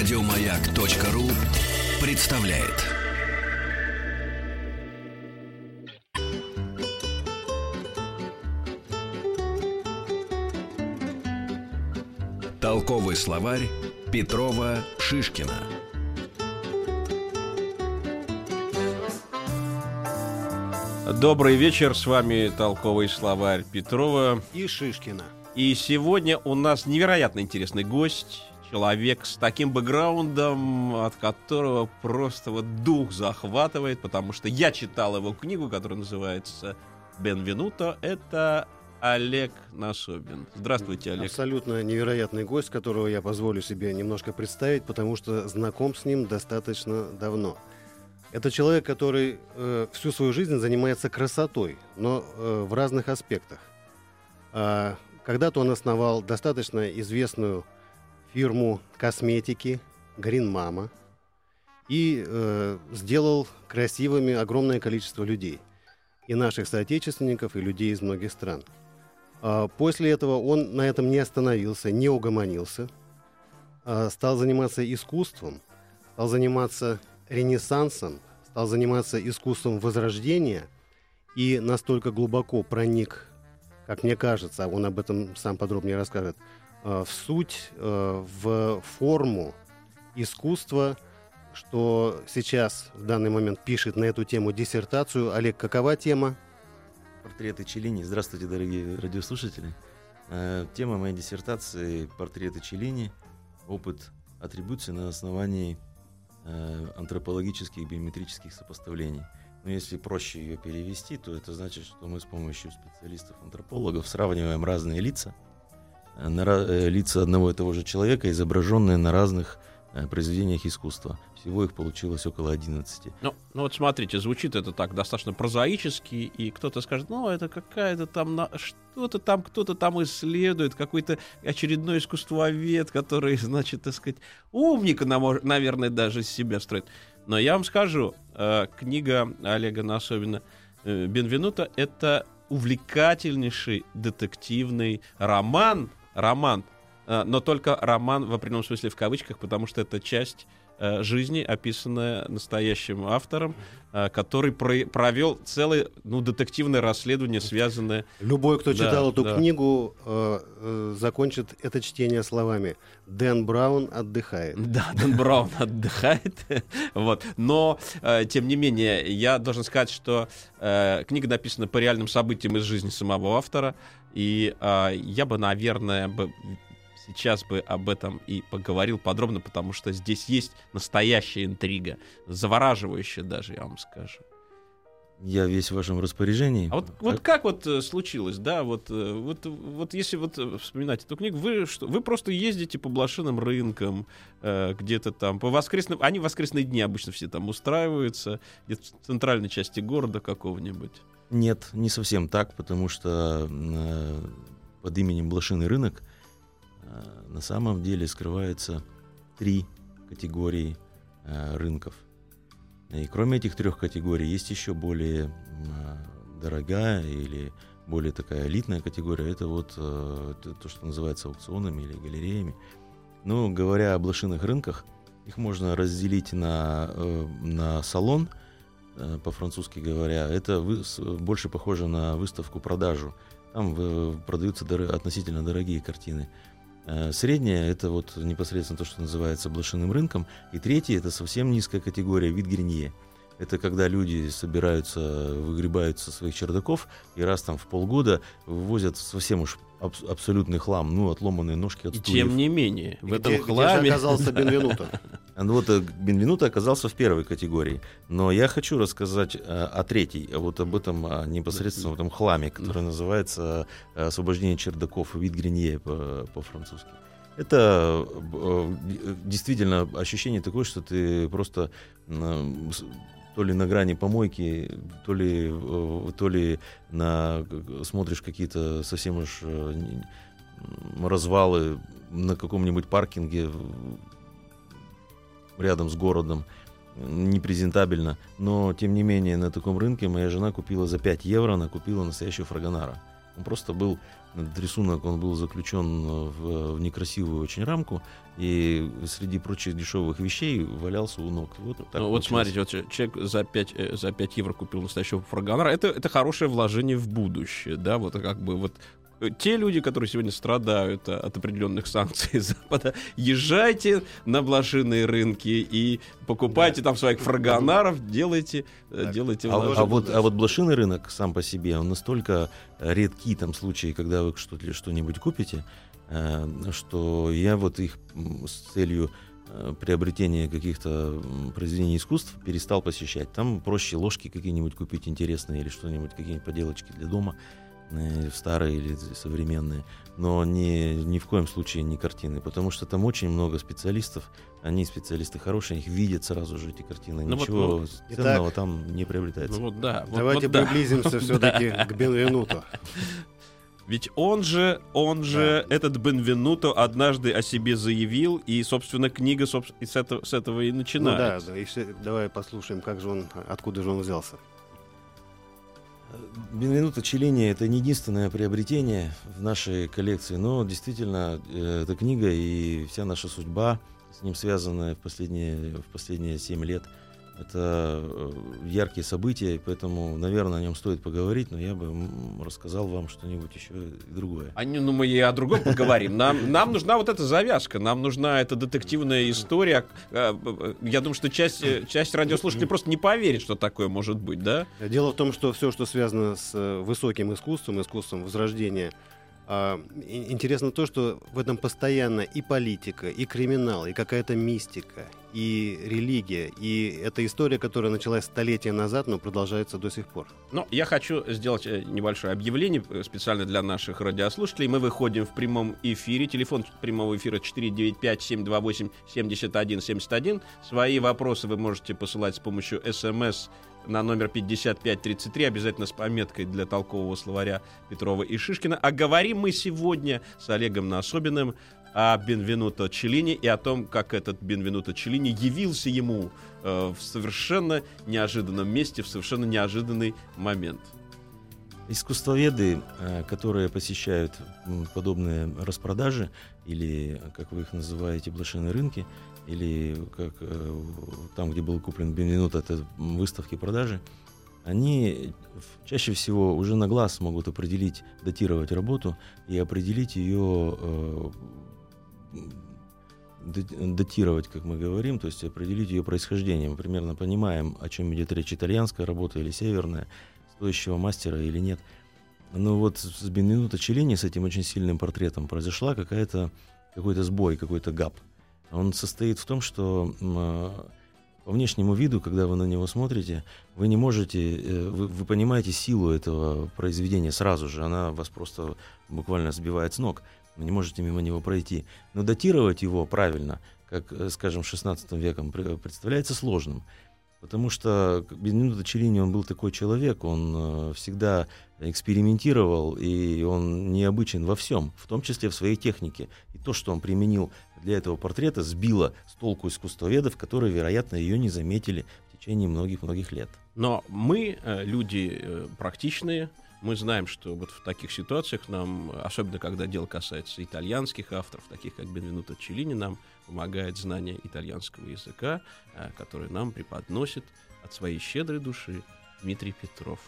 Радиомаяк.ру представляет. Толковый словарь Петрова Шишкина. Добрый вечер, с вами толковый словарь Петрова. и Шишкина. И сегодня у нас невероятно интересный гость, человек с таким бэкграундом, от которого просто вот дух захватывает, потому что я читал его книгу, которая называется «Бенвенуто». Это Олег Насобин. Здравствуйте, Олег. Абсолютно невероятный гость, которого я позволю себе немножко представить, потому что знаком с ним достаточно давно. Это человек, который э, всю свою жизнь занимается красотой, но э, в разных аспектах. А, когда-то он основал достаточно известную фирму косметики Green Mama и э, сделал красивыми огромное количество людей. И наших соотечественников, и людей из многих стран. А после этого он на этом не остановился, не угомонился, а стал заниматься искусством, стал заниматься ренессансом, стал заниматься искусством возрождения и настолько глубоко проник, как мне кажется, а он об этом сам подробнее расскажет, в суть, э, в форму искусства, что сейчас в данный момент пишет на эту тему диссертацию. Олег, какова тема? Портреты Челини. Здравствуйте, дорогие радиослушатели. Э, Тема моей диссертации – портреты Челини. Опыт атрибуции на основании э, антропологических биометрических сопоставлений. Но если проще ее перевести, то это значит, что мы с помощью специалистов-антропологов сравниваем разные лица, э, на, э, лица одного и того же человека, изображенные на разных э, произведениях искусства. Всего их получилось около 11. Ну, ну вот смотрите, звучит это так достаточно прозаически, и кто-то скажет, ну, это какая-то там, на... что-то там, кто-то там исследует, какой-то очередной искусствовед, который, значит, так сказать, умника, наверное, даже себя строит. Но я вам скажу, э, книга Олега Насобина э, «Бенвенуто» — это увлекательнейший детективный роман, роман, э, но только роман в определенном смысле в кавычках, потому что это часть э, жизни, описанная настоящим автором, э, который про- провел целое ну, детективное расследование, связанное... Любой, кто Да, читал эту да. книгу, э, э, закончит это чтение словами «Дэн Браун отдыхает». Да, Дэн Браун отдыхает. вот. Но, э, тем не менее, я должен сказать, что э, книга написана по реальным событиям из жизни самого автора. И э, я бы, наверное, бы сейчас бы об этом и поговорил подробно, потому что здесь есть настоящая интрига, завораживающая даже, я вам скажу. Я весь в вашем распоряжении. А вот, вот как вот э, случилось, да, вот, э, вот, вот если вот э, вспоминать эту книгу, вы что, вы просто ездите по блошиным рынкам, э, где-то там, по воскресным, они в воскресные дни обычно все там устраиваются, где-то в центральной части города какого-нибудь. Нет, не совсем так, потому что э, под именем Блошиный рынок э, на самом деле скрывается три категории э, рынков. И кроме этих трех категорий есть еще более э, дорогая или более такая элитная категория. Это вот э, то, то, что называется аукционами или галереями. Ну, говоря о блошиных рынках, их можно разделить на, э, на салон, по-французски говоря, это вы- больше похоже на выставку-продажу. Там э, продаются доро- относительно дорогие картины. Э, Средняя это вот непосредственно то, что называется блошиным рынком. И третье это совсем низкая категория, вид гринье. Это когда люди собираются, выгребают со своих чердаков и раз там в полгода вывозят совсем уж абс- абсолютный хлам, ну, отломанные ножки от И стульев. тем не менее, в Где- этом где же хламе... оказался Бенвенуто? А ну вот э, Бенвенуто оказался в первой категории. Но я хочу рассказать э, о третьей, а вот об этом а, непосредственно в этом хламе, который называется э, «Освобождение чердаков» вид Гринье по- по-французски. Это э, э, действительно ощущение такое, что ты просто то ли на грани помойки, то ли, э, то ли на, смотришь какие-то совсем уж э, развалы на каком-нибудь паркинге рядом с городом, непрезентабельно. Но, тем не менее, на таком рынке моя жена купила за 5 евро, она купила настоящую фрагонара. Он просто был этот рисунок, он был заключен в, в некрасивую очень рамку, и среди прочих дешевых вещей валялся у ног. Вот, так ну, вот смотрите, вот человек за 5, э, за 5 евро купил настоящего фрагонара. Это, это хорошее вложение в будущее, да, вот как бы вот те люди, которые сегодня страдают от определенных санкций Запада, езжайте на блошиные рынки и покупайте да. там своих фрагонаров, делайте, э, да. делайте. А, а вот, а вот блошиный рынок сам по себе, он настолько редкий там случаи, когда вы что-то что-нибудь купите, э, что я вот их с целью э, приобретения каких-то произведений искусств перестал посещать. Там проще ложки какие-нибудь купить интересные или что-нибудь, какие-нибудь поделочки для дома старые или современные, но не, ни в коем случае не картины, потому что там очень много специалистов, они специалисты хорошие, их видят сразу же эти картины, ну ничего вот, ну, ценного итак, там не приобретается. Ну, вот, да, Давайте вот, приблизимся да. все-таки к Бенвенуту. Ведь он же, он же, да. этот Бенвенуто однажды о себе заявил, и, собственно, книга собственно, с, этого, с этого и начинается. Ну да, да, и все, давай послушаем, как же он, откуда же он взялся. Бенвенуто Челлини это не единственное приобретение в нашей коллекции, но действительно э, эта книга и вся наша судьба с ним связанная в последние, в последние 7 лет – это э, яркие события, поэтому, наверное, о нем стоит поговорить, но я бы рассказал вам что-нибудь еще и другое. А, ну, мы и о другом поговорим. Нам, нам нужна вот эта завязка, нам нужна эта детективная история. Э, э, я думаю, что часть, часть радиослушателей просто не поверит, что такое может быть, да? Дело в том, что все, что связано с высоким искусством, искусством возрождения – интересно то, что в этом постоянно и политика, и криминал, и какая-то мистика, и религия, и эта история, которая началась столетия назад, но продолжается до сих пор. Ну, я хочу сделать э, небольшое объявление э, специально для наших радиослушателей. Мы выходим в прямом эфире. Телефон прямого эфира 495-728-7171. Свои вопросы вы можете посылать с помощью смс на номер 5533, обязательно с пометкой для толкового словаря Петрова и Шишкина. А говорим мы сегодня с Олегом Насобиным о Бенвенуто Челлини и о том, как этот Бенвенуто Челлини явился ему э, в совершенно неожиданном месте, в совершенно неожиданный момент. Искусствоведы, э, которые посещают подобные распродажи, или, как вы их называете, блошиные рынки, или как э, там, где был куплен Бенвенут, это выставки продажи, они чаще всего уже на глаз могут определить, датировать работу и определить ее, э, датировать, как мы говорим, то есть определить ее происхождение. Мы примерно понимаем, о чем идет речь, итальянская работа или северная, стоящего мастера или нет. Но вот с Бенвенуто Челлини, с этим очень сильным портретом, произошла какая-то какой-то сбой, какой-то гап он состоит в том, что а, по внешнему виду, когда вы на него смотрите, вы не можете, э, вы, вы понимаете силу этого произведения сразу же, она вас просто буквально сбивает с ног, вы не можете мимо него пройти. Но датировать его правильно, как, э, скажем, 16 веком, представляется сложным. Потому что Бенвенуто Челлини, он был такой человек, он э, всегда экспериментировал, и он необычен во всем, в том числе в своей технике. И то, что он применил для этого портрета, сбило с толку искусствоведов, которые, вероятно, ее не заметили в течение многих-многих лет. Но мы, э, люди э, практичные, мы знаем, что вот в таких ситуациях нам, особенно когда дело касается итальянских авторов, таких как Бенвенуто Челлини, нам помогает знание итальянского языка, э, который нам преподносит от своей щедрой души Дмитрий Петров.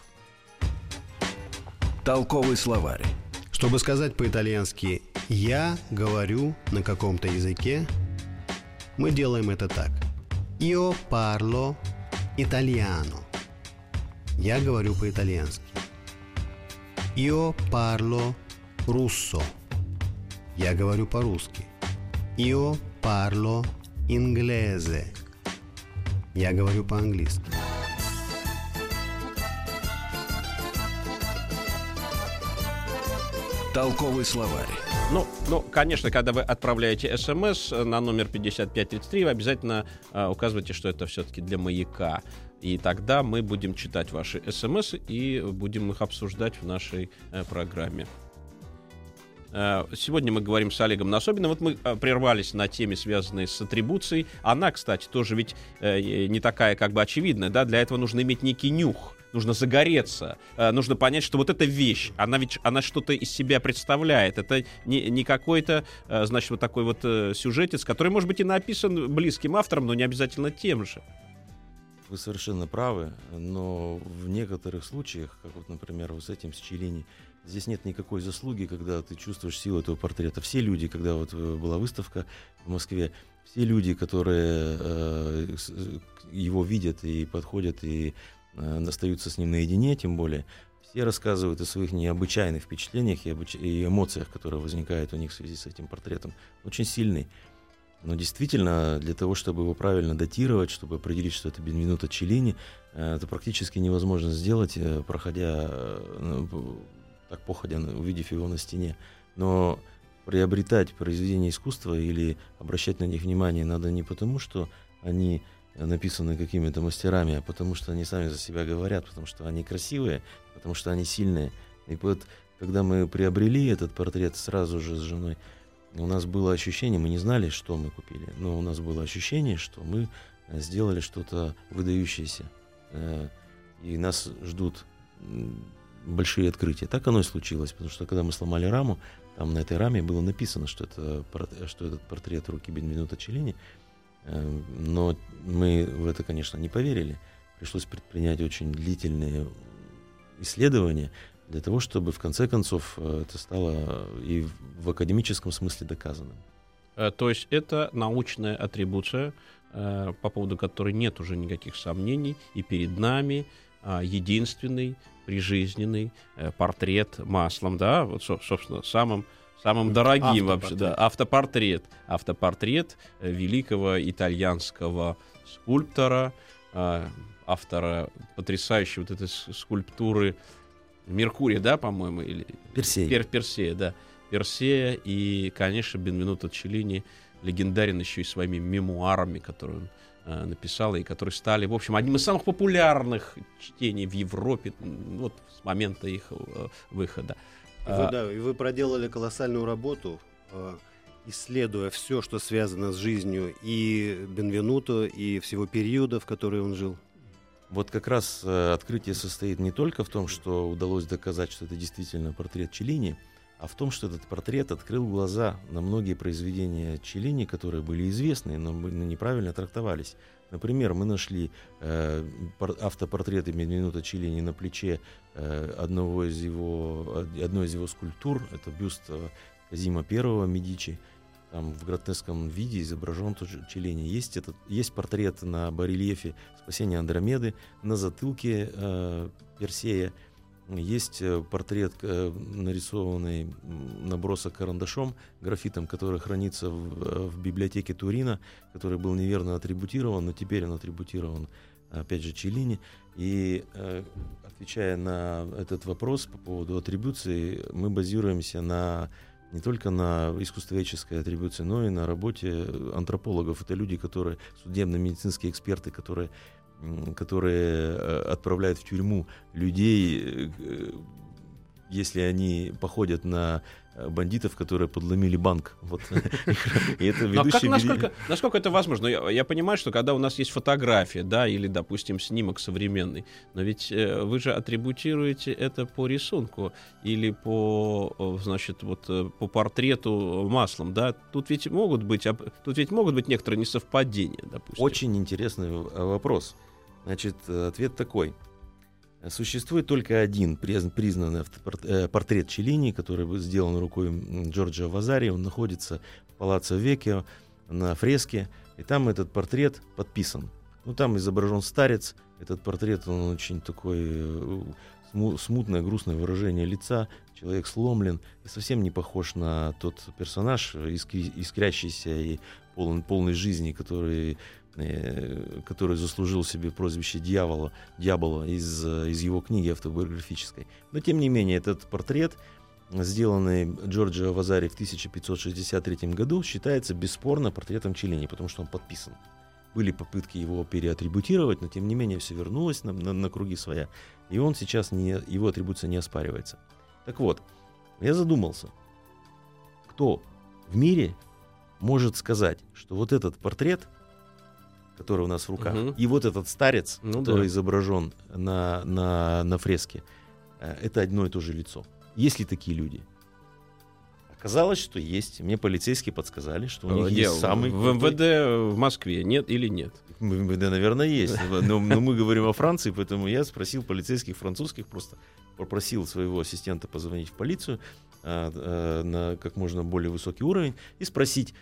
Толковый словарь. Чтобы сказать по-итальянски «я говорю на каком-то языке», мы делаем это так. Io parlo italiano. Я говорю по-итальянски. Io parlo russo. Я говорю по-русски. Io parlo inglese. Я говорю по-английски. Толковый словарь. Ну, ну, конечно, когда вы отправляете смс на номер 5533, вы обязательно э, указывайте, что это все-таки для маяка. И тогда мы будем читать ваши смс и будем их обсуждать в нашей э, программе. Э, сегодня мы говорим с Олегом Насобиным. Вот мы э, прервались на теме, связанной с атрибуцией. Она, кстати, тоже ведь не такая как бы очевидная. Да? Для этого нужно иметь некий нюх нужно загореться, нужно понять, что вот эта вещь, она ведь она что-то из себя представляет. Это не, не какой-то, значит, вот такой вот сюжетец, который, может быть, и написан близким автором, но не обязательно тем же. Вы совершенно правы, но в некоторых случаях, как вот, например, вот с этим с Челини, Здесь нет никакой заслуги, когда ты чувствуешь силу этого портрета. Все люди, когда вот э, была выставка в Москве, все люди, которые э, его видят и подходят и э, остаются с ним наедине, тем более, все рассказывают о своих необычайных впечатлениях и, обыч... и эмоциях, которые возникают у них в связи с этим портретом. Очень сильный. Но действительно, для того, чтобы его правильно датировать, чтобы определить, что это Бенвенуто Челлини, э, это практически невозможно сделать, э, проходя ну, так походя, увидев его на стене. Но приобретать произведения искусства или обращать на них внимание надо не потому, что они написаны какими-то мастерами, а потому что они сами за себя говорят, потому что они красивые, потому что они сильные. И вот когда мы приобрели этот портрет сразу же с женой, у нас было ощущение, мы не знали, что мы купили, но у нас было ощущение, что мы сделали что-то выдающееся. Э, и нас ждут большие открытия. Так оно и случилось, потому что когда мы сломали раму, там на этой раме было написано, что это, что этот портрет руки Бенвенута Челлини, эм, но мы в это, конечно, не поверили. Пришлось предпринять очень длительные исследования для того, чтобы в конце концов э, это стало и в академическом смысле доказанным. Э, то есть это научная атрибуция, э, по поводу которой нет уже никаких сомнений, и перед нами а, единственный прижизненный э, портрет маслом, да, вот, собственно, самым самым дорогим вообще, да, автопортрет, автопортрет э, великого итальянского скульптора, э, автора потрясающей вот этой скульптуры Меркурия, да, по-моему, или Персея. Пер, Персея, да, Персея и, конечно, Бенвенуто Челлини легендарен еще и своими мемуарами, которые он Э, написала, и которые стали, в общем, одним из самых популярных чтений в Европе вот с момента их э, выхода. И вы, а, да, и вы проделали колоссальную работу, э, исследуя все, что связано с жизнью и Бенвенуто, и всего периода, в который он жил. Вот как раз открытие состоит не только в том, что удалось доказать, что это действительно портрет Челлини, а в том, что этот портрет открыл глаза на многие произведения Челлини, которые были известны, но неправильно трактовались. Например, мы нашли э, автопортреты Бенвенуто Челлини на плече э, одного из его, одной из его скульптур. Это бюст э, Казима I Медичи. Там в гротеском виде изображен тоже Челлини. Есть, этот, есть портрет на барельефе «Спасение Андромеды», на затылке э, Персея – есть э, портрет, э, нарисованный набросок карандашом, графитом, который хранится в, э, в библиотеке Турина, который был неверно атрибутирован, но теперь он атрибутирован, опять же, Челлини. И отвечая на этот вопрос по поводу атрибуции, мы базируемся на не только на искусствоведческой атрибуции, но и на работе антропологов. Это люди, которые судебно-медицинские эксперты, которые которые э, отправляют в тюрьму людей, э, если они походят на э, бандитов, которые подломили банк. Вот. И это Но как, насколько, насколько это возможно? Я, я понимаю, что когда у нас есть фотография, да, или, допустим, снимок современный, но ведь э, вы же атрибутируете это по рисунку или по, значит, вот по портрету маслом, да? Тут ведь могут быть, тут ведь могут быть некоторые несовпадения, допустим. Очень интересный вопрос. Значит, э, ответ такой. Существует только один признанный э, портрет Челлини, который был сделан рукой Джорджа Вазари. Он находится в Палаццо Векио на фреске, и там этот портрет подписан. Ну, там изображен старец. Этот портрет, он очень такой э, смутное, грустное выражение лица. Человек сломлен и совсем не похож на тот персонаж, искрящийся и полный, полный жизни, который который заслужил себе прозвище дьявола, дьявола из, из его книги автобиографической. Но тем не менее, этот портрет, сделанный Джорджио Вазари в 1563 году, считается бесспорно портретом Челлини, потому что он подписан. Были попытки его переатрибутировать, но тем не менее все вернулось на, на, на круги своя. И он сейчас, не, его атрибуция не оспаривается. Так вот, я задумался, кто в мире может сказать, что вот этот портрет, который у нас в руках, Мгм. и вот этот старец, Ну который да. изображен на, на, на фреске, э, это одно и то же лицо. Есть ли такие люди? Оказалось, что есть. Мне полицейские подсказали, что у них Э, Где? есть самый... в МВД в Москве нет или нет? В МВД, наверное, есть. Но, но мы говорим о Франции, поэтому я спросил полицейских французских, просто попросил своего ассистента позвонить в полицию а, а, на как можно более высокий уровень и спросить,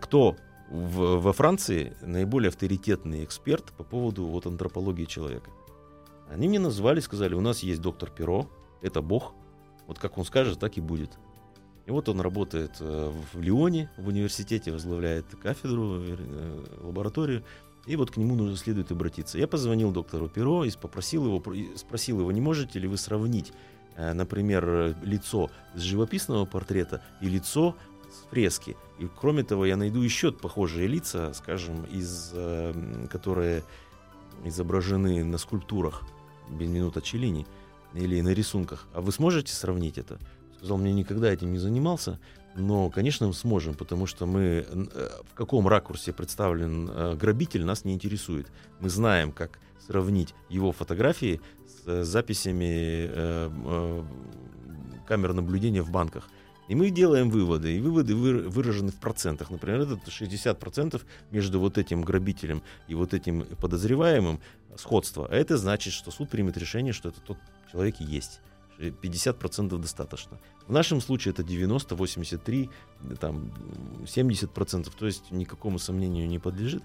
кто в- во Франции наиболее авторитетный эксперт по поводу вот антропологии человека. Они мне назвали, сказали, у нас есть доктор Перо, это бог, вот как он скажет, так и будет. И вот он работает э, в Лионе, в университете, возглавляет кафедру, э, лабораторию, и вот к нему нужно следует обратиться. Я позвонил доктору Перо и попросил его, спросил его, не можете ли вы сравнить, э, например, лицо с живописного портрета и лицо фрески. И кроме того, я найду еще похожие лица, скажем, из, э, м, которые изображены на скульптурах Бенвенуто Челлини или на рисунках. А вы сможете сравнить это? Сказал, мне никогда этим не занимался, но, конечно, мы сможем, потому что мы э, в каком ракурсе представлен э, грабитель нас не интересует. Мы знаем, как сравнить его фотографии с э, записями камер наблюдения в банках. И мы делаем выводы, и выводы вы- выражены в процентах. Например, это 60% между вот этим грабителем и вот этим подозреваемым сходство. А это значит, что суд примет решение, что это тот человек и есть. 50% достаточно. В нашем случае это 90, 83, там, 70%, то есть никакому сомнению не подлежит.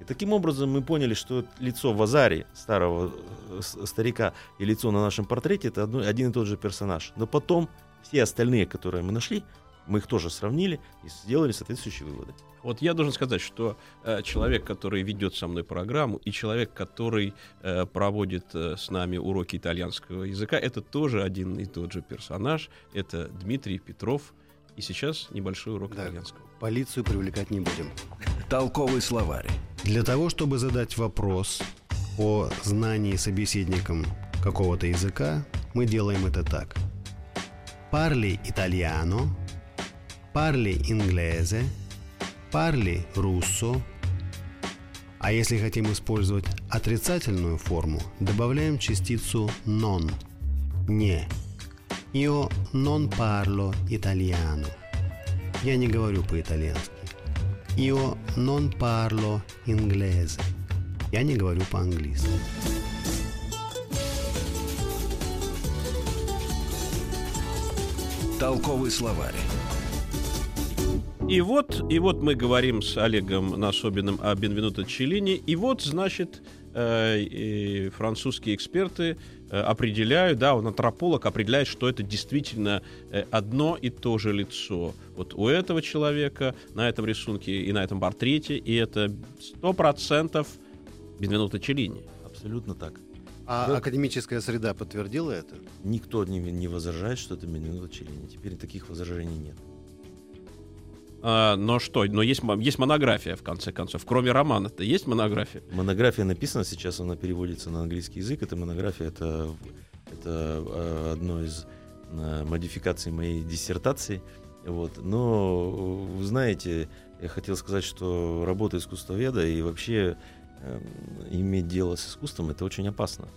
И таким образом мы поняли, что лицо Вазари, старого э, старика, и лицо на нашем портрете это один и тот же персонаж. Но потом все остальные, которые мы нашли, мы их тоже сравнили и сделали соответствующие выводы. Вот я должен сказать, что э, человек, который ведет со мной программу, и человек, который э, проводит э, с нами уроки итальянского языка, это тоже один и тот же персонаж. Это Дмитрий Петров. И сейчас небольшой урок Да. итальянского. Полицию привлекать не будем. Толковый словарь. Для того, чтобы задать вопрос о знании собеседником какого-то языка, мы делаем это так. Parli italiano, parli inglese, parli russo. А если хотим использовать отрицательную форму, добавляем частицу non. Не. Io non parlo italiano. Я не говорю по-итальянски. Io non parlo inglese. Я не говорю по-английски. Толковый словарь. И вот, и вот мы говорим с Олегом Насобиным о Бенвенуто Челлини. И вот, значит, э, и французские эксперты э, определяют, да, он антрополог определяет, что это действительно э, одно и то же лицо. Вот у этого человека на этом рисунке и на этом портрете, и это сто процентов Бенвенуто Челлини. Абсолютно так. А Да. академическая среда подтвердила это? Никто не, не возражает, что это Бенвенуто Челлини. Теперь таких возражений нет. А, но что? Но есть, есть монография, в конце концов. Кроме романа-то есть монография? Монография написана, сейчас она переводится на английский язык. Эта монография это, это э, одно из э, модификаций моей диссертации. Вот. Но, вы знаете, я хотел сказать, что работа искусствоведа и вообще э, иметь дело с искусством это очень опасно.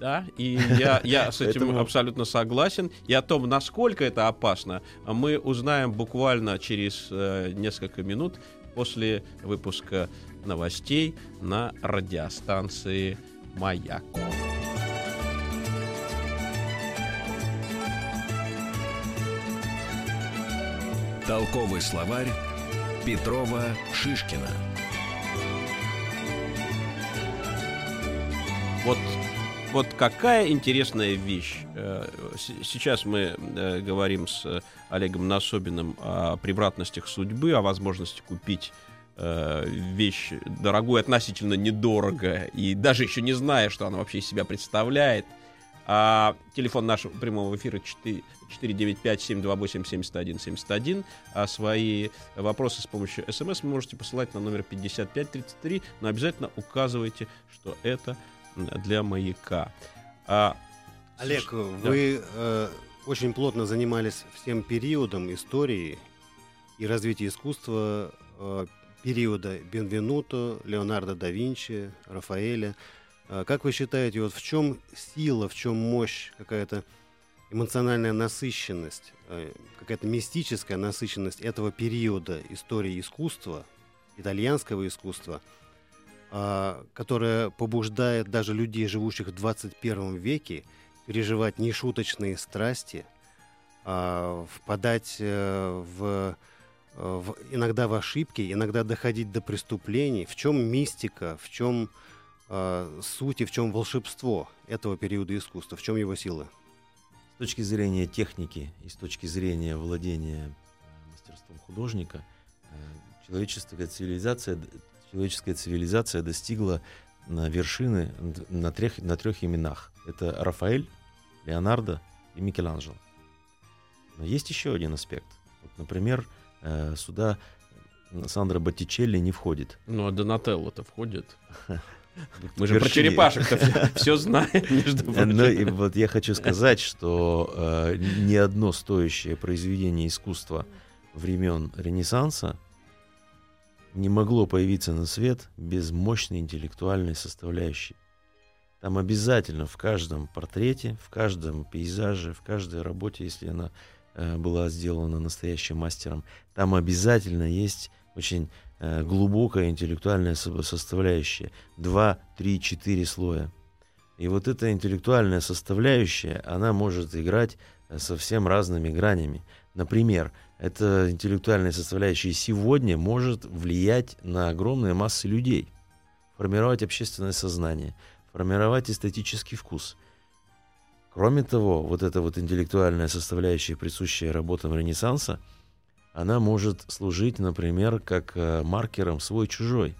Да, и я, я с этим Поэтому- абсолютно согласен. И о том, насколько это опасно, мы узнаем буквально через э, несколько минут после выпуска новостей на радиостанции «Маяк». Толковый словарь Петрова Шишкина. Вот, вот какая интересная вещь. Э, Сейчас мы э, говорим с Олегом Насобиным о превратностях судьбы, о возможности купить э, вещь дорогую, относительно недорого, и даже еще не зная, что она вообще из себя представляет. А телефон нашего прямого эфира 4 495-728-7171. А свои вопросы с помощью смс вы можете посылать на номер 5533, но обязательно указывайте, что это для маяка. А, Олег, слушай, вы э, очень плотно занимались всем периодом истории и развития искусства э, периода Бенвенуто, Леонардо да Винчи, Рафаэля. Э, как вы считаете, вот в чем сила, в чем мощь, какая-то эмоциональная насыщенность, э, какая-то мистическая насыщенность этого периода истории искусства, итальянского искусства, которая побуждает даже людей, живущих в 21 веке, переживать нешуточные страсти, э, впадать э, в в, иногда в ошибки, иногда доходить до преступлений. В чем мистика, в чем э, суть и в чем волшебство этого периода искусства, в чем его сила? С точки зрения техники и с точки зрения владения мастерством художника, э, человеческая цивилизация, человеческая цивилизация достигла на вершины на трех, на трех именах. Это Рафаэль, Леонардо и Микеланджело. Но есть еще один аспект. Вот, например, Э, сюда Сандра Боттичелли не входит. Ну, а Донателло-то входит. Мы же про черепашек-то все знаем, между прочим. Ну, и вот я хочу сказать, что э, ни одно стоящее произведение искусства времен Ренессанса не могло появиться на свет без мощной интеллектуальной составляющей. Там обязательно в каждом портрете, в каждом пейзаже, в каждой работе, если она Э, была сделана настоящим мастером, там обязательно есть очень э, глубокая интеллектуальная составляющая. Два, три, четыре слоя. И вот эта интеллектуальная составляющая, она может играть э, совсем разными гранями. Например, эта интеллектуальная составляющая сегодня может влиять на огромные массы людей, формировать общественное сознание, формировать эстетический вкус – Кроме того, вот эта вот интеллектуальная составляющая, присущая работам Ренессанса, она может служить, например, как э, маркером свой-чужой.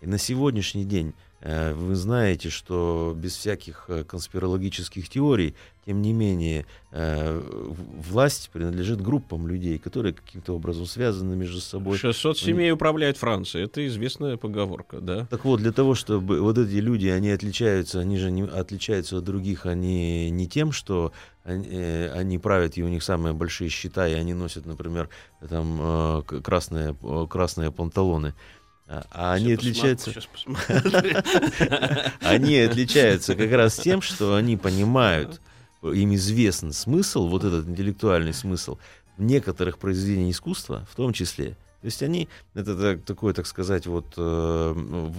И на сегодняшний день вы знаете, что без всяких э, конспирологических теорий, тем не менее, э, власть принадлежит группам людей, которые каким-то образом связаны между собой. 600 семей управляет Францией. Это известная поговорка, да? Так вот, для того, чтобы вот эти люди, они отличаются, они же не отличаются от других, они не тем, что они, они правят, и у них самые большие счета, и они носят, например, там красные, красные панталоны. А, а они отличаются... Они отличаются как раз тем, что они понимают, им известен смысл, вот этот интеллектуальный смысл некоторых произведений искусства, в том числе. То есть они, это такой, так сказать, вот э,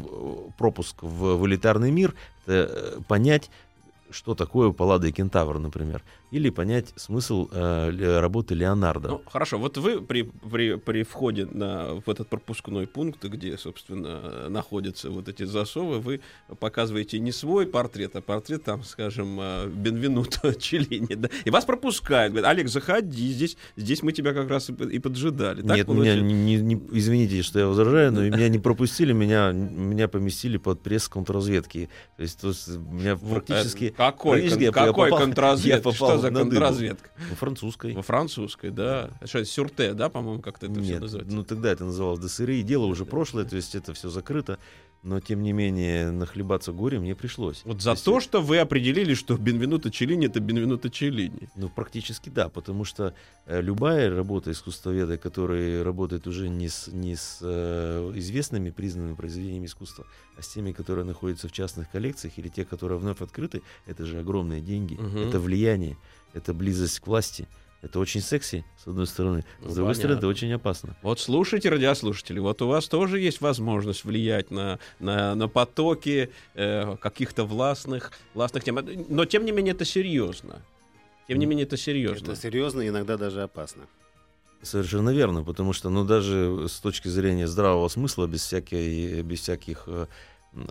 пропуск в, в элитарный мир, это э, понять, что такое Паллада и Кентавр, например, или понять смысл э, работы Леонардо. Ну, хорошо, вот вы при, при, при входе на, в этот пропускной пункт, где, собственно, находятся вот эти засовы, вы показываете не свой портрет, а портрет, там, скажем, э, Бенвенуто Челлини, да? и вас пропускают, говорят, Олег, заходи, здесь, здесь мы тебя как раз и поджидали. Так Нет, меня, не, не, извините, что я возражаю, но меня не пропустили, меня, меня поместили под пресс контрразведки. То есть, то есть меня практически... Какой, кон, какой попал, контрразведка? Что за контрразведка? Во французской. Во французской, да. Что, сюрте, да, по-моему, как-то это Нет, все называется? ну тогда это называлось ДСРИ, дело уже прошлое, то есть это все закрыто но тем не менее нахлебаться горем мне пришлось. Вот за то, что вы определили, что Бенвенуто Челлини это Бенвенуто Челлини. Ну, практически да, потому что э, любая работа искусствоведа, который работает уже не с, не с э, известными признанными произведениями искусства, а с теми, которые находятся в частных коллекциях или те, которые вновь открыты, это же огромные деньги, угу. это влияние, это близость к власти. Это очень секси, с одной стороны. С ну, другой понятно. стороны, это очень опасно. Вот слушайте, радиослушатели, вот у вас тоже есть возможность влиять на, на, на потоки э, каких-то властных, властных тем. Но, тем не менее, это серьезно. Тем не менее, это серьезно. Это серьезно, иногда даже опасно. Совершенно верно, потому что, ну, даже с точки зрения здравого смысла, без, всякой, без всяких э,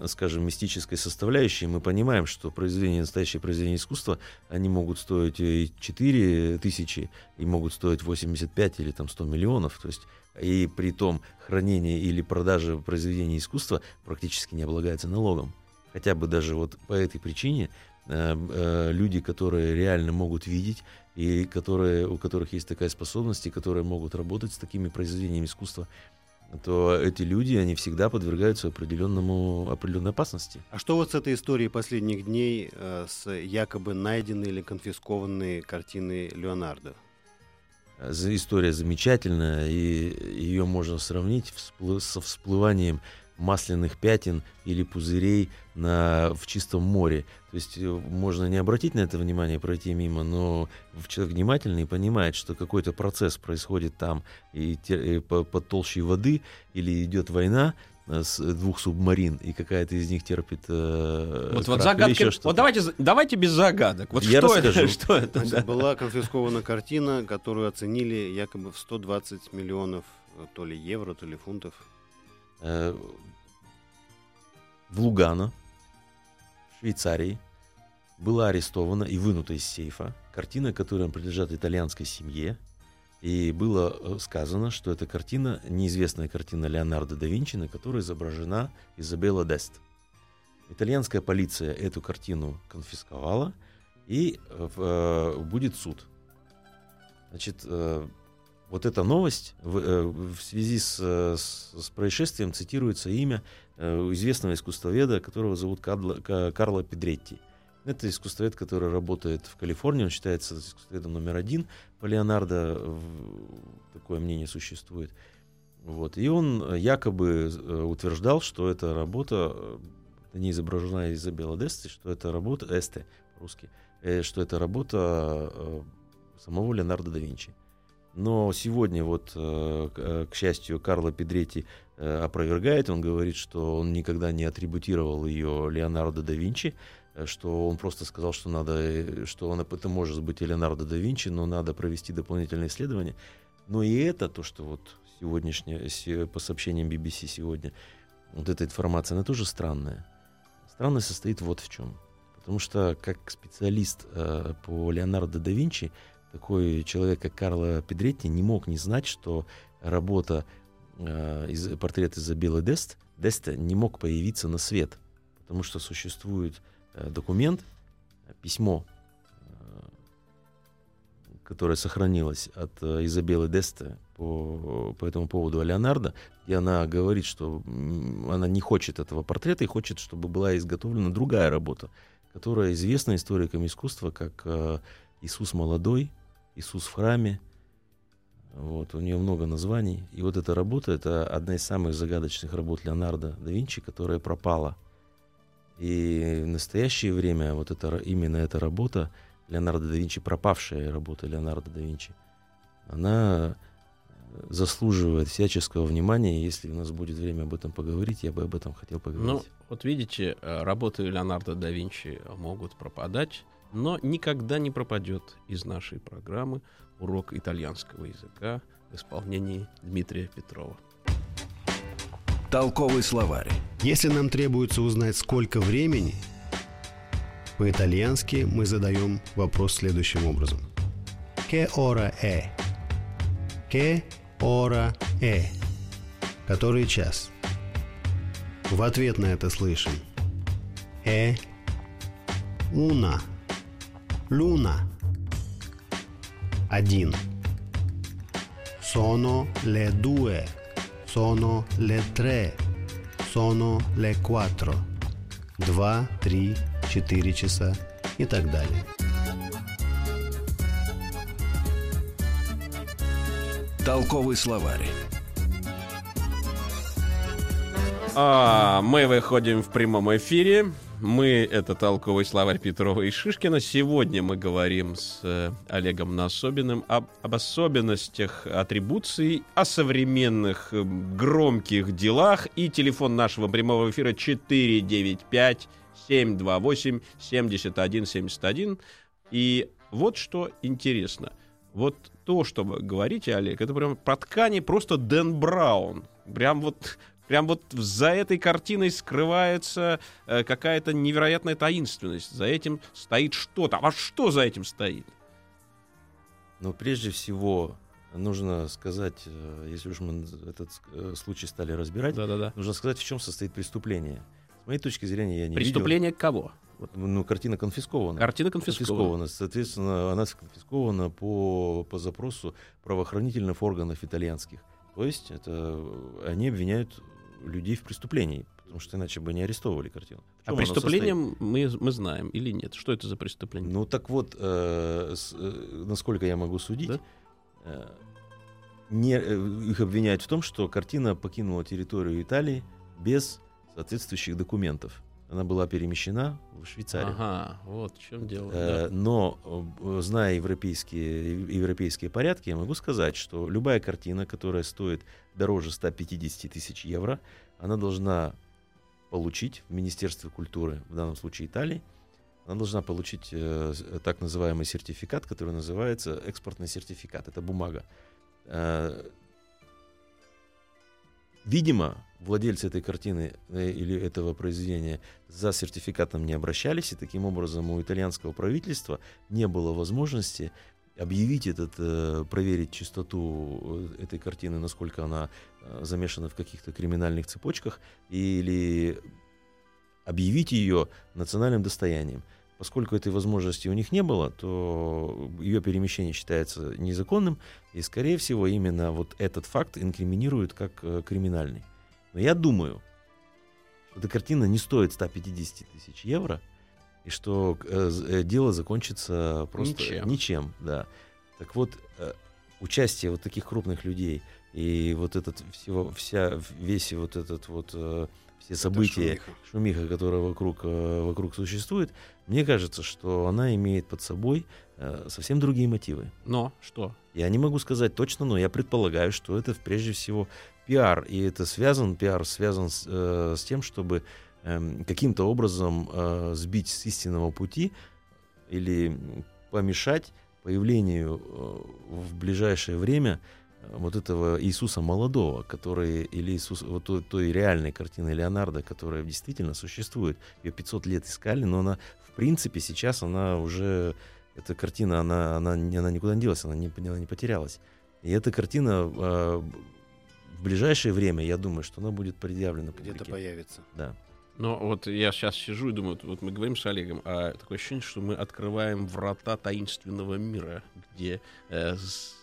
скажем, мистической составляющей, мы понимаем, что произведения, настоящие произведения искусства, они могут стоить и 4 тысячи, и могут стоить 85 или там 100 миллионов. То есть и при том хранение или продажа произведений искусства практически не облагается налогом. Хотя бы даже вот по этой причине э, э, люди, которые реально могут видеть, и которые, у которых есть такая способность, и которые могут работать с такими произведениями искусства, то эти люди, они всегда подвергаются определенному, определенной опасности. А что вот с этой историей последних дней, э, с якобы найденной или конфискованной картиной Леонардо? история замечательная, и ее можно сравнить всплы- со всплыванием масляных пятен или пузырей на, в чистом море. То есть э, можно не обратить на это внимание, пройти мимо, но человек внимательный понимает, что какой-то процесс происходит там и, те- и по- под толщей воды, или идет война э, с двух субмарин, и какая-то из них терпит э, Вот, крах вот или загадка. еще Вот что-то. давайте, давайте без загадок. Вот Я что это? расскажу. Что это? да? Значит, Была конфискована картина, которую оценили якобы в 120 миллионов э, то ли евро, то ли фунтов. В Лугано, в Швейцарии, была арестована и вынута из сейфа картина, которая принадлежит итальянской семье. И было э, сказано, что это картина, неизвестная картина Леонардо да Винчи, на которой изображена Изабелла Дест. Итальянская полиция эту картину конфисковала, и э, э, будет суд. Значит, э, вот эта новость в, э, в связи с, э, с- с происшествием цитируется имя э, известного искусствоведа, которого зовут Кадло- Ка- Карло Педретти. Это искусствовед, который работает в Калифорнии, он считается искусствоведом номер один по Леонардо, такое мнение существует. Вот. И он якобы утверждал, что эта работа, не изображена Изабелла Десте, что это работа, Эсте по-русски, э, что это работа самого Леонардо да Винчи. Но сегодня, вот, э, к э, к счастью, Карло Педретти э, опровергает, он говорит, что он никогда не атрибутировал ее Леонардо да Винчи, что он просто сказал, что надо, что он, это может быть и Леонардо да Винчи, но надо провести дополнительные исследования. Но и это, то, что вот сегодняшнее, се- по сообщениям BBC сегодня, вот эта информация, она тоже странная. Странность состоит вот в чем. Потому что как специалист э, по Леонардо да Винчи, такой человек, как Карло Педретти, не мог не знать, что работа, э, из, портрет Изабеллы Дест, Деста не мог появиться на свет. Потому что существует э, документ, э, письмо, э, которое сохранилось от э, Изабеллы Деста по, по этому поводу о Леонардо, и она говорит, что она не хочет этого портрета и хочет, чтобы была изготовлена другая работа, которая известна историкам искусства как э, Иисус молодой, Иисус в храме. Вот, у нее много названий. И вот эта работа — это одна из самых загадочных работ Леонардо да Винчи, которая пропала. И в настоящее время вот это, именно эта работа Леонардо да Винчи, пропавшая работа Леонардо да Винчи, она заслуживает всяческого внимания. Если у нас будет время об этом поговорить, я бы об этом хотел поговорить. Ну, вот видите, э, работы Леонардо да Винчи могут пропадать, но никогда не пропадет из нашей программы урок итальянского языка в исполнении Дмитрия Петрова. Толковый словарь. Если нам требуется узнать, сколько времени, по-итальянски мы задаем вопрос следующим образом. «Che ora è?» «Che ora è?» Который час? В ответ на это слышим «È una?» «Luna?» Один. «Sono le due?» «Sono le tre?» «Sono le quattro?» Два, три, четыре часа и так далее. Толковый словарь. А, мы выходим в прямом эфире. Мы — это толковый словарь Петрова и Шишкина. Сегодня мы говорим с э, Олегом Насобиным об, об особенностях атрибуции, о современных э, громких делах. И телефон нашего прямого эфира 495-728-7171. И вот что интересно. Вот то, что вы говорите, Олег, это прям про ткани просто Дэн Браун. Прям вот Прям вот за этой картиной скрывается э, какая-то невероятная таинственность. За этим стоит что-то. А что за этим стоит? Но прежде всего нужно сказать, э, если уж мы этот э, случай стали разбирать, Да-да-да. нужно сказать, в чем состоит преступление. С моей точки зрения, я не Преступление кого? Вот. видел. Ну, картина конфискована. Картина конфискована. конфискована. Соответственно, она конфискована по, по запросу правоохранительных органов итальянских. То есть это э, они обвиняют людей в преступлении, потому что иначе бы не арестовывали картину. А преступлением мы, мы знаем или нет? Что это за преступление? Ну так вот, э, с- э, насколько я могу судить, Да? э, не, э, их обвиняют в том, что картина покинула территорию Италии без соответствующих документов. Она была перемещена в Швейцарию. Ага, вот в чем дело. Э, да. Но, э, зная европейские, европейские порядки, я могу сказать, что любая картина, которая стоит дороже 150 тысяч евро, она должна получить в Министерстве культуры, в данном случае Италии, она должна получить э, с- так называемый сертификат, который называется экспортный сертификат. Это бумага. Э, Видимо, владельцы этой картины э, или этого произведения за сертификатом не обращались, и таким образом у итальянского правительства не было возможности объявить этот, э, проверить чистоту э, этой картины, насколько она замешана в каких-то криминальных цепочках, или объявить ее национальным достоянием. Поскольку этой возможности у них не было, то ее перемещение считается незаконным, и, скорее всего, именно вот этот факт инкриминируют как криминальный. Но я думаю, что эта картина не стоит 150 тысяч евро, и что э, э, дело закончится просто Ничем. ничем да. Так вот, э, участие вот таких крупных людей и вот этот всего, вся, весь вот этот вот э, все события, шумиха. шумиха, которая вокруг, э, вокруг существует, мне кажется, что она имеет под собой э, совсем другие мотивы. Но что? Я не могу сказать точно, но я предполагаю, что это прежде всего пиар, и это связан, пиар связан с, э, с тем, чтобы эм, каким-то образом э, сбить с истинного пути или помешать появлению э, в ближайшее время э, вот этого Иисуса молодого, который, или Иисус, вот той, той реальной картины Леонардо, которая действительно существует. Ее 500 лет искали, но она, в принципе, сейчас она уже эта картина, она, она, не- она никуда не делась, она не, она не потерялась. И эта картина э, в ближайшее время, я думаю, что она будет предъявлена Где-то публике. появится. Да. Но вот я сейчас сижу и думаю, вот мы говорим с Олегом, а такое ощущение, что мы открываем врата таинственного мира, где э,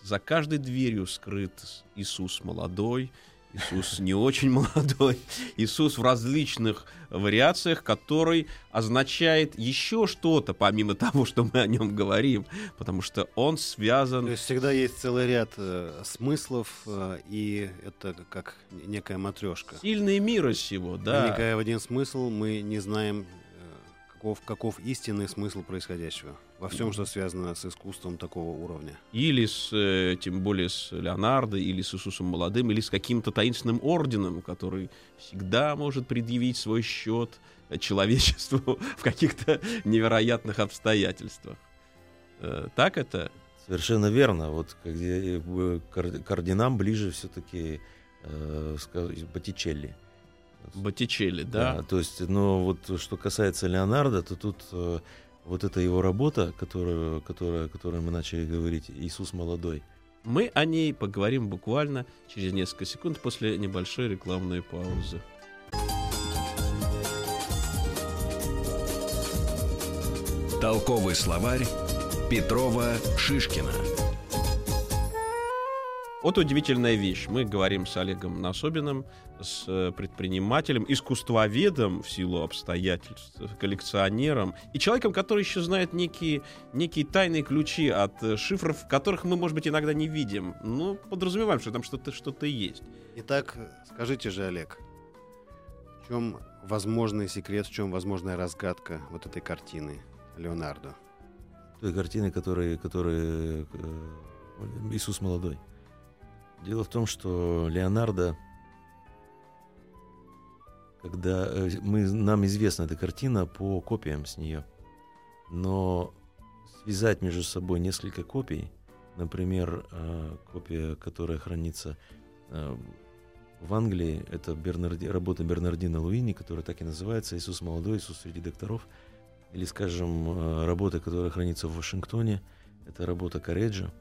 за каждой дверью скрыт Иисус молодой, Иисус не очень молодой, Иисус в различных вариациях, который означает еще что-то, помимо того, что мы о нем говорим, потому что он связан То есть всегда есть целый ряд э, смыслов, э, и это как некая матрешка. сильный мира сего, да. Проникая в один смысл, мы не знаем, каков, каков истинный смысл происходящего. Во всем, что связано с искусством такого уровня. Или с, э, тем более с Леонардо, или с Иисусом Молодым, или с каким-то таинственным орденом, который всегда может предъявить свой счет э, человечеству в каких-то невероятных обстоятельствах. Э, Так это? Совершенно верно. Вот где э, к орденам ближе все-таки э, Боттичелли. Боттичелли, да? То есть, но вот что касается Леонардо, то тут э, вот эта его работа, которую, которая, о которой мы начали говорить, Иисус молодой. Мы о ней поговорим буквально через несколько секунд после небольшой рекламной паузы. Толковый словарь Петрова Шишкина. Вот удивительная вещь. Мы говорим с Олегом Насобиным, с э, предпринимателем, искусствоведом в силу обстоятельств, коллекционером и человеком, который еще знает некие, некие тайные ключи от э, шифров, которых мы, может быть, иногда не видим. Ну, подразумеваем, что там что-то что есть. Итак, скажите же, Олег, в чем возможный секрет, в чем возможная разгадка вот этой картины Леонардо? той картины, которой, которой э, Иисус молодой. Дело в том, что Леонардо, когда э, мы, нам известна эта картина по копиям с нее, но связать между собой несколько копий, например, э, копия, которая хранится э, в Англии, это Бернарди, работа Бернардина Луини, которая так и называется «Иисус молодой, Иисус среди докторов», или, скажем, работа, которая хранится в Вашингтоне, это работа Кареджа.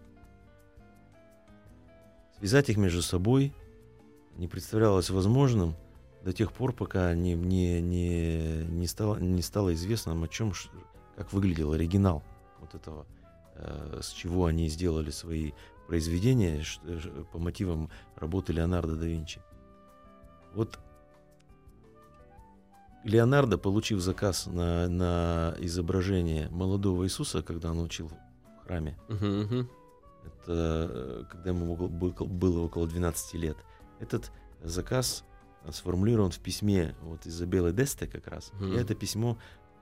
Связать их между собой не представлялось возможным до тех пор, пока не, не, не, не, стало, не стало известно, о чем, как выглядел оригинал вот этого, э, с чего они сделали свои произведения по мотивам работы Леонардо да Винчи. Вот Леонардо, получив заказ на, на изображение молодого Иисуса, когда он учил в храме, Мгм, мгм. Это э, когда ему было, около 12 лет. Этот заказ сформулирован в письме вот Изабеллы Десте как раз. Мгм. Я это письмо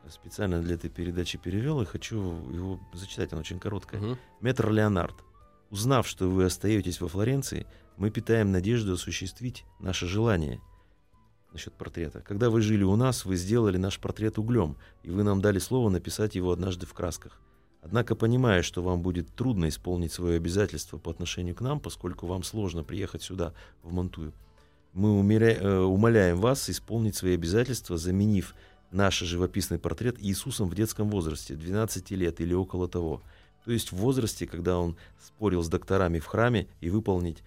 специально для этой передачи перевел и хочу его зачитать, оно очень короткое. Мгм. Метр Леонард, узнав, что вы остаетесь во Флоренции, мы питаем надежду осуществить наше желание насчет портрета. Когда вы жили у нас, вы сделали наш портрет углем, и вы нам дали слово написать его однажды в красках. Однако, понимая, что вам будет трудно исполнить свое обязательство по отношению к нам, поскольку вам сложно приехать сюда, в Монтую, мы умеря- э, умоляем вас исполнить свои обязательства, заменив наш живописный портрет Иисусом в детском возрасте, 12 лет или около того. То есть в возрасте, когда он спорил с докторами в храме, и выполнить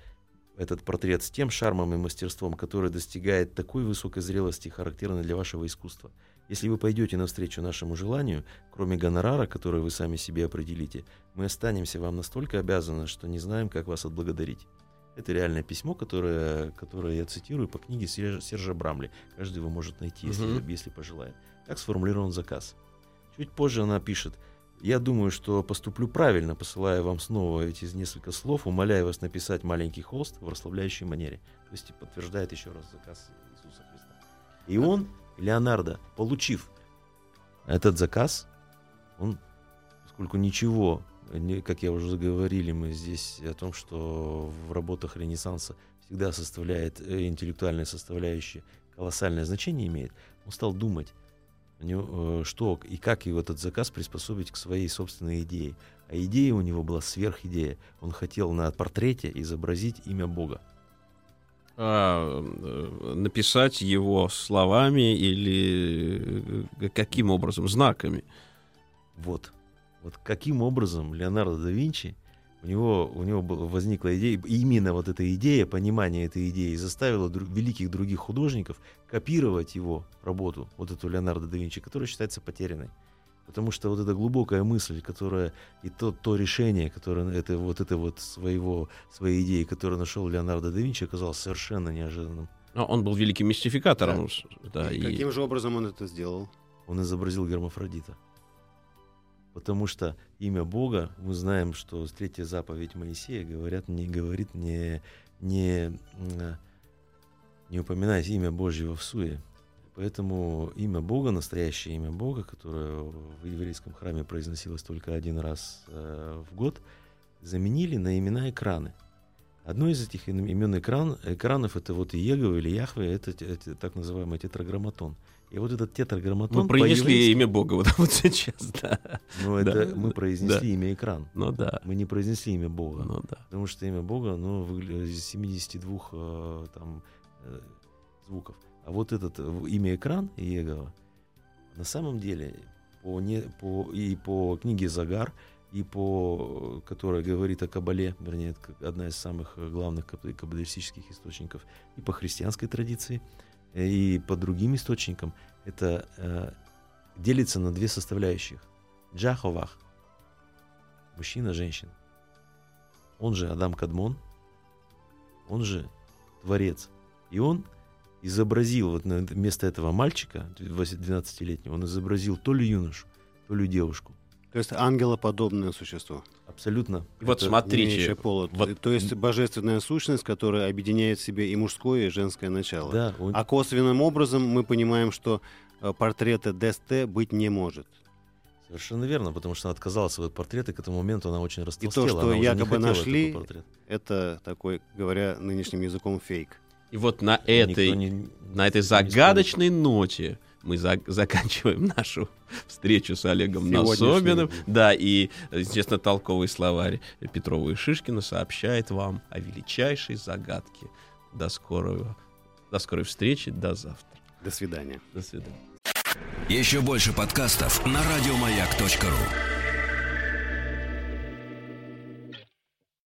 этот портрет с тем шармом и мастерством, который достигает такой высокой зрелости, характерной для вашего искусства. Если вы пойдете навстречу нашему желанию, кроме гонорара, который вы сами себе определите, мы останемся вам настолько обязаны, что не знаем, как вас отблагодарить. Это реальное письмо, которое, которое я цитирую по книге Сержа, Сержа Брамли. Каждый его может найти, если, Мгм. если пожелает. Так сформулирован заказ. Чуть позже она пишет. Я думаю, что поступлю правильно, посылая вам снова эти несколько слов, умоляя вас написать маленький холст в расслабляющей манере. То есть подтверждает еще раз заказ Иисуса Христа. И он, Леонардо, получив этот заказ, он, поскольку ничего, как я уже заговорили мы здесь о том, что в работах Ренессанса всегда составляет э, интеллектуальная составляющая колоссальное значение имеет, он стал думать, э, что и как его этот заказ приспособить к своей собственной идее. А идея у него была сверхидея. Он хотел на портрете изобразить имя Бога. А, написать его словами или э, каким образом? Знаками. Вот. Вот каким образом Леонардо да Винчи, у него, у него возникла идея, именно вот эта идея, понимание этой идеи заставило дру- великих других художников копировать его работу, вот эту Леонардо да Винчи, которая считается потерянной. Потому что вот эта глубокая мысль, которая и то, то решение, которое это вот это вот своего, своей идеи, которое нашел Леонардо да Винчи, оказалось совершенно неожиданным. А Он был великим мистификатором. с- Да, И и- Каким же образом он это сделал? он изобразил Гермафродита. Потому что имя Бога, мы знаем, что третья заповедь Моисея говорят, не, говорит не, не, не упоминать имя Божьего в суе. Поэтому имя Бога, настоящее имя Бога, которое в еврейском храме произносилось только один раз э, в год, заменили на имена экраны. Одно из этих им- имен экран, экранов это вот Иегова или Яхве, это, это так называемый тетраграмматон. И вот этот тетраграмматон Мы произнесли имя Бога вот, вот сейчас, да. ну, Да, это мы да, произнесли да. имя экран. Ну да. Мы не произнесли имя Бога. Ну да. Потому что имя Бога, оно выгля- из 72 э, там, э, звуков. А вот этот э, имя экран Иегова, на самом деле, по, не, по, и по книге Загар, и по, э, которая говорит о Кабале, вернее, это одна из самых э, главных каб- каббалистических источников, и по христианской традиции, и по другим источникам, это э, делится на две составляющих. Джаховах, мужчина, женщина. Он же Адам Кадмон, он же Творец. И он изобразил, вот на- вместо этого мальчика, 12-летнего, он изобразил то ли юношу, то ли девушку. То есть ангелоподобное существо. Абсолютно. Вот Это- смотрите, пола. вот- То есть божественная сущность, которая объединяет в себе и мужское, и женское начало. Да, он- А косвенным образом мы понимаем, что э, портрета Десте быть не может. совершенно верно, потому что она отказалась от портрета, и к этому моменту она очень то, растолстела. что она уже не якобы нашли. Это такой, говоря нынешним языком, фейк. И вот на этой, не- на этой загадочной ноте мы за- заканчиваем нашу встречу с Олегом. Насобиным. Да, и, естественно, толковый словарь Петрова и Шишкина сообщает вам о величайшей загадке. До скорого, до скорой встречи, до завтра. До свидания. До свидания. Еще больше подкастов на радиомаяк.ру.